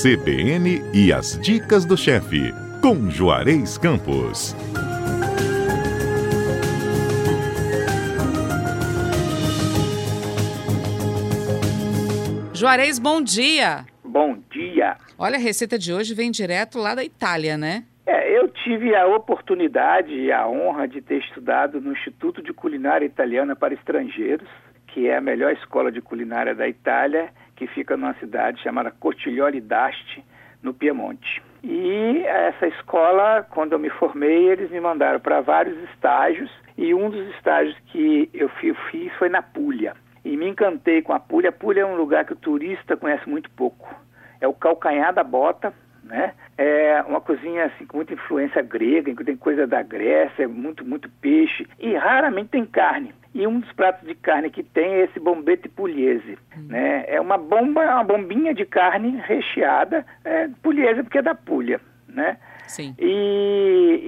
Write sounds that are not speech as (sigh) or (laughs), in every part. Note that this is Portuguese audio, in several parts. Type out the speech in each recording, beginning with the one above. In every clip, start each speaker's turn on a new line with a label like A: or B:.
A: CBN e as dicas do chefe, com Juarez Campos.
B: Juarez, bom dia.
C: Bom dia.
B: Olha, a receita de hoje vem direto lá da Itália, né?
C: É, eu tive a oportunidade e a honra de ter estudado no Instituto de Culinária Italiana para Estrangeiros, que é a melhor escola de culinária da Itália, que fica numa cidade chamada Cortiglioli d'Asti, no Piemonte. E essa escola, quando eu me formei, eles me mandaram para vários estágios, e um dos estágios que eu fiz foi na Puglia e me encantei com a Puglia. A Puglia é um lugar que o turista conhece muito pouco. É o calcanhar da bota, né? É uma cozinha assim com muita influência grega, tem coisa da Grécia, muito muito peixe e raramente tem carne. E um dos pratos de carne que tem é esse bombete pugliese, hum. né? É uma bomba, uma bombinha de carne recheada, é, pugliese porque é da Puglia, né?
B: Sim.
C: E,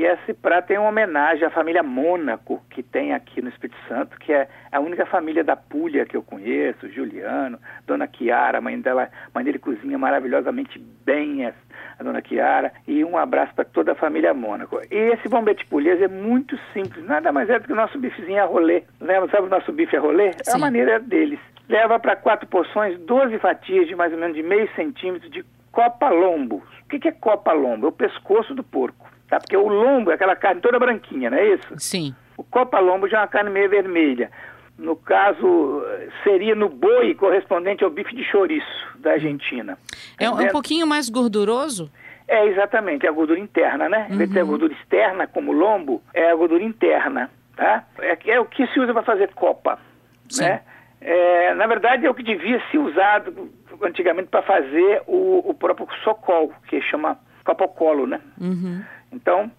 C: e, esse prato tem uma homenagem à família Mônaco, que tem aqui no Espírito Santo, que é a única família da Puglia que eu conheço, Juliano, Dona Chiara, a mãe dela, mãe dele cozinha maravilhosamente bem, a, a Dona Chiara, e um abraço para toda a família Mônaco. E esse bombete pugliese é muito simples, nada mais é do que o nosso bifezinho a rolê. Lembra, sabe o nosso bife a rolê? Sim. É a maneira deles. Leva para quatro porções 12 fatias de mais ou menos de meio centímetro de copa lombo, o que, que é copa lombo? É o pescoço do porco, tá? Porque o lombo é aquela carne toda branquinha, não é isso?
B: Sim.
C: O copa lombo já é uma carne meio vermelha. No caso, seria no boi correspondente ao bife de chouriço da Argentina.
B: É, é um pouquinho mais gorduroso?
C: É, exatamente, é a gordura interna, né? Em vez de a uhum. gordura externa, como lombo, é a gordura interna, tá? É, é o que se usa para fazer copa, Sim. né? É, na verdade, é o que devia ser usado antigamente para fazer o, o, próprio socol, que chama capocolo, né?
B: Uhum.
C: Então,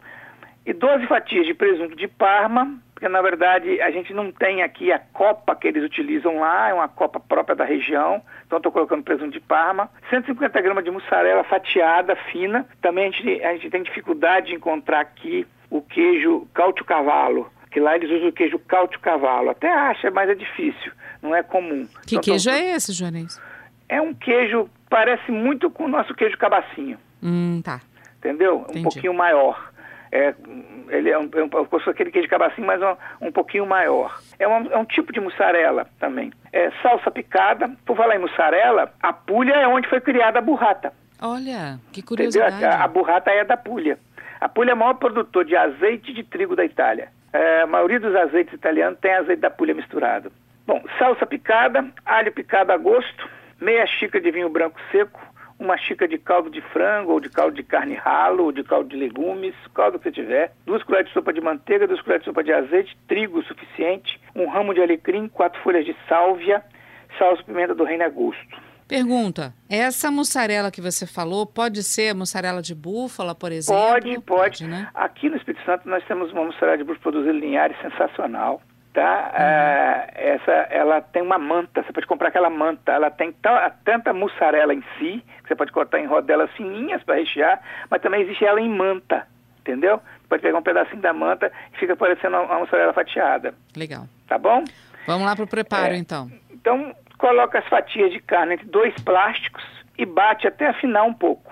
C: e 12 fatias de presunto de Parma, porque na verdade a gente não tem aqui a copa que eles utilizam lá, é uma copa própria da região, então estou colocando presunto de Parma, 150 gramas de mussarela fatiada, fina, também a gente, a gente tem dificuldade de encontrar aqui o queijo cautio-cavalo, que lá eles usam o queijo cautio-cavalo, até acha, mas é difícil, não é comum.
B: Que então, queijo é esse, Joanês?
C: é um queijo, parece muito com o nosso queijo cabacinho.
B: Hum, tá.
C: Entendeu? Entendi. Um pouquinho maior. É, ele é um, é um, aquele queijo cabacinho, mas um, um pouquinho maior. É um, é um tipo de mussarela também. É salsa picada. Por falar em mussarela, a pulha é onde foi criada a burrata.
B: Olha, que curiosidade.
C: A, a burrata é da pulha. A pulha é o maior produtor de azeite de trigo da Itália. É, a maioria dos azeites italianos tem azeite da pulha misturado. Bom, salsa picada, alho picado a gosto, meia xícara de vinho branco seco, uma xícara de caldo de frango ou de caldo de carne ralo ou de caldo de legumes, caldo que você tiver, duas colheres de sopa de manteiga, duas colheres de sopa de azeite, trigo suficiente, um ramo de alecrim, quatro folhas de sálvia, salsa pimenta do reino a gosto.
B: Pergunta: essa mussarela que você falou pode ser mussarela de búfala, por exemplo?
C: Pode, pode. pode né? Aqui no Espírito Santo nós temos uma mussarela de búfala produzida lineares sensacional tá? Uhum. É, essa, ela tem uma manta, você pode comprar aquela manta, ela tem tanta mussarela em si, você pode cortar em rodelas fininhas para rechear, mas também existe ela em manta, entendeu? Você pode pegar um pedacinho da manta e fica parecendo uma, uma mussarela fatiada.
B: Legal.
C: Tá bom?
B: Vamos lá para o preparo, é, então.
C: Então, coloca as fatias de carne entre dois plásticos e bate até afinar um pouco.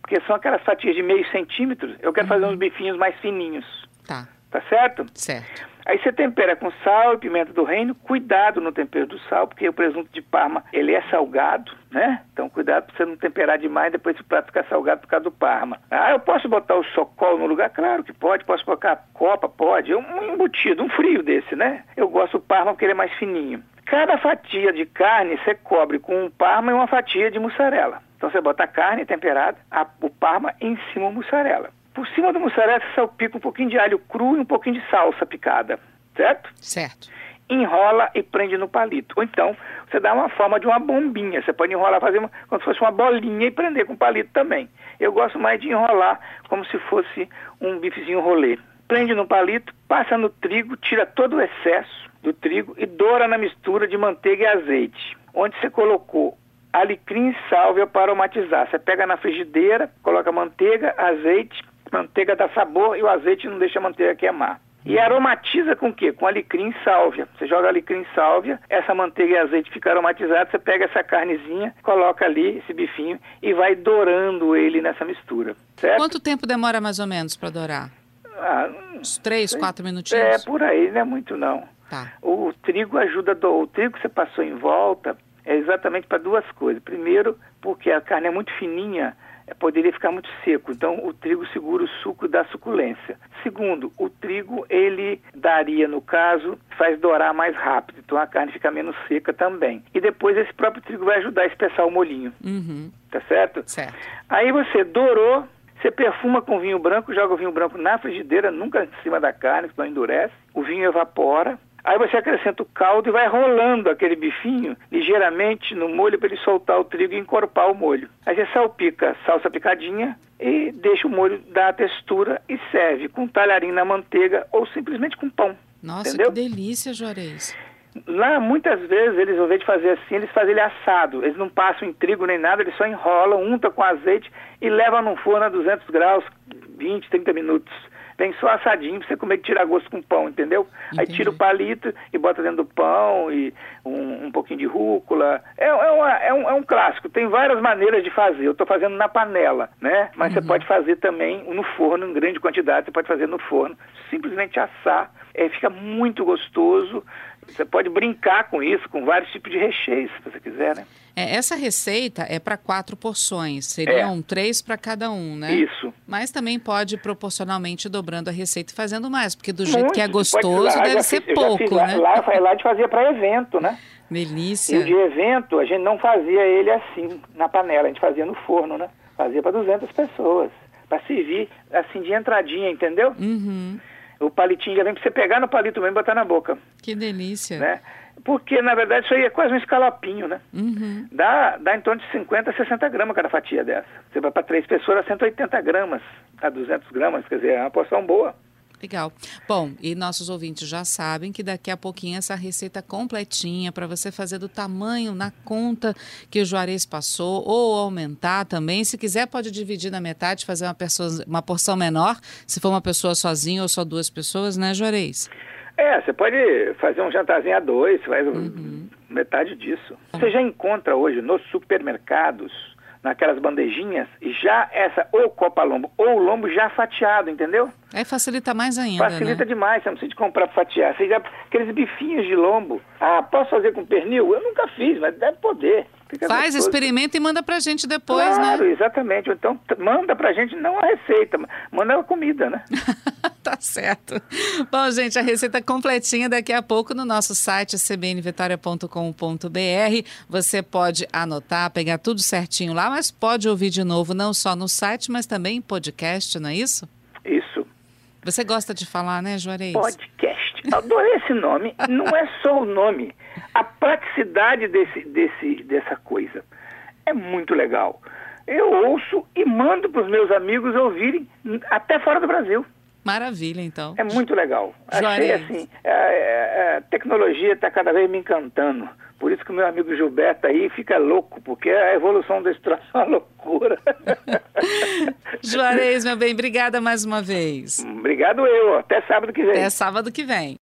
C: Porque são aquelas fatias de meio centímetro, eu quero uhum. fazer uns bifinhos mais fininhos.
B: Tá.
C: Tá certo?
B: Certo.
C: Aí você tempera com sal e pimenta do reino, cuidado no tempero do sal, porque o presunto de Parma, ele é salgado, né? Então cuidado para você não temperar demais, depois o prato ficar salgado por causa do Parma. Ah, eu posso botar o socol no lugar? Claro que pode, posso colocar a copa, pode. Um embutido, um frio desse, né? Eu gosto do Parma porque ele é mais fininho. Cada fatia de carne você cobre com um Parma e uma fatia de mussarela. Então você bota a carne temperada, a, o Parma em cima o mussarela. Por cima do mussarela você salpica um pouquinho de alho cru e um pouquinho de salsa picada, certo?
B: Certo.
C: Enrola e prende no palito. Ou então, você dá uma forma de uma bombinha. Você pode enrolar, fazer uma, como se fosse uma bolinha e prender com palito também. Eu gosto mais de enrolar como se fosse um bifezinho rolê. Prende no palito, passa no trigo, tira todo o excesso do trigo e doura na mistura de manteiga e azeite. Onde você colocou alecrim e sálvia para aromatizar. Você pega na frigideira, coloca manteiga, azeite, manteiga dá sabor e o azeite não deixa a manteiga queimar. E aromatiza com o quê? Com alecrim e sálvia. Você joga alecrim e sálvia, essa manteiga e azeite fica aromatizado, você pega essa carnezinha, coloca ali esse bifinho e vai dourando ele nessa mistura. Certo?
B: Quanto tempo demora mais ou menos para dourar?
C: Ah,
B: Uns três, quatro minutinhos?
C: é, por aí, não é muito não.
B: Tá.
C: O trigo ajuda, do... o trigo que você passou em volta é exatamente para duas coisas. Primeiro, porque a carne é muito fininha, poderia ficar muito seco. Então, o trigo segura o suco da suculência. Segundo, o trigo, ele daria, no caso, faz dourar mais rápido. Então, a carne fica menos seca também. E depois, esse próprio trigo vai ajudar a espessar o molinho.
B: Uhum.
C: Tá certo?
B: Certo.
C: Aí você dourou, você perfuma com vinho branco, joga o vinho branco na frigideira, nunca em cima da carne, senão endurece. O vinho evapora. Aí você acrescenta o caldo e vai rolando aquele bifinho ligeiramente no molho para ele soltar o trigo e encorpar o molho. Aí você salpica salsa picadinha e deixa o molho dar a textura e serve com talharim na manteiga ou simplesmente com pão.
B: Nossa,
C: Entendeu?
B: que delícia, Juarez.
C: Lá, muitas vezes, eles, ao invés de fazer assim, eles fazem ele assado. Eles não passam em trigo nem nada, eles só enrolam, unta com azeite e levam no forno a 200 graus, 20, 30 minutos. Vem só assadinho pra você comer que tira gosto com pão, entendeu? Aí
B: Entendi.
C: tira o palito e bota dentro do pão e um, um pouquinho de rúcula. É, é, uma- é um, é um clássico, tem várias maneiras de fazer. Eu estou fazendo na panela, né? Mas você pode fazer também no forno, em grande quantidade, você pode fazer no forno. Simplesmente assar, é, fica muito gostoso. Você pode brincar com isso, com vários tipos de recheios, se você quiser, né?
B: É, essa receita é para quatro porções. Seriam três para cada um, né?
C: É. Isso.
B: Mas também pode proporcionalmente dobrando a receita e fazendo mais, porque do jeito
C: Muito,
B: que é gostoso,
C: lá,
B: deve ser
C: fiz-
B: pouco, né?
C: Lá, lá, lá de fazia para evento, né? E
B: Delícia.
C: o de evento, a gente não fazia ele assim, na panela, a gente fazia no forno, né? Fazia para 200 pessoas, para servir assim de entradinha, entendeu?
B: Uhum.
C: O palitinho já vem para você pegar no palito mesmo e botar na boca,
B: Que delícia.
C: né? Porque, na verdade, isso aí é quase um escalopinho, né?
B: Uhum.
C: Dá, dá em torno de 50 a 60 gramas cada fatia dessa. Você vai para três pessoas, dá 180 gramas a 200 gramas, quer dizer, é uma porção boa.
B: Legal. Bom, e nossos ouvintes já sabem que daqui a pouquinho essa receita completinha para você fazer do tamanho na conta que o Juarez passou ou aumentar também. Se quiser, pode dividir na metade, fazer uma, pessoa, uma porção menor, se for uma pessoa sozinha ou só duas pessoas, né, Juarez?
C: É, você pode fazer um jantarzinho a dois, faz metade disso. Você já encontra hoje nos supermercados, naquelas bandejinhas, já essa ou copa lombo ou lombo já fatiado, entendeu?
B: Aí facilita mais ainda,
C: Facilita
B: né?
C: demais, você não precisa de comprar fatiar. Você já, aqueles bifinhos de lombo. Ah, posso fazer com pernil? Eu nunca fiz, mas deve poder. Fica
B: Faz,
C: gostoso.
B: experimenta e manda pra gente depois,
C: claro,
B: né?
C: exatamente. Ou Então, manda pra gente não a receita, manda a comida, né? (laughs)
B: tá certo. Bom, gente, a receita completinha daqui a pouco no nosso site cbnvitoria.com.br. Você pode anotar, pegar tudo certinho lá, mas pode ouvir de novo não só no site, mas também em podcast, não é isso?
C: Isso.
B: Você gosta de falar, né, Juarez?
C: Podcast. Adorei esse nome. Não é só o nome. A praticidade desse, desse, dessa coisa é muito legal. Eu ouço e mando para os meus amigos ouvirem até fora do Brasil.
B: Maravilha, então.
C: É muito legal. Achei
B: Juarez.
C: assim, a, a- a tecnologia está cada vez me encantando. Por isso que o meu amigo Gilberto aí fica louco, porque a evolução desse troço é uma loucura. (laughs)
B: Juarez, meu bem, obrigada mais uma vez.
C: Obrigado eu. Até sábado que vem.
B: Até sábado que vem.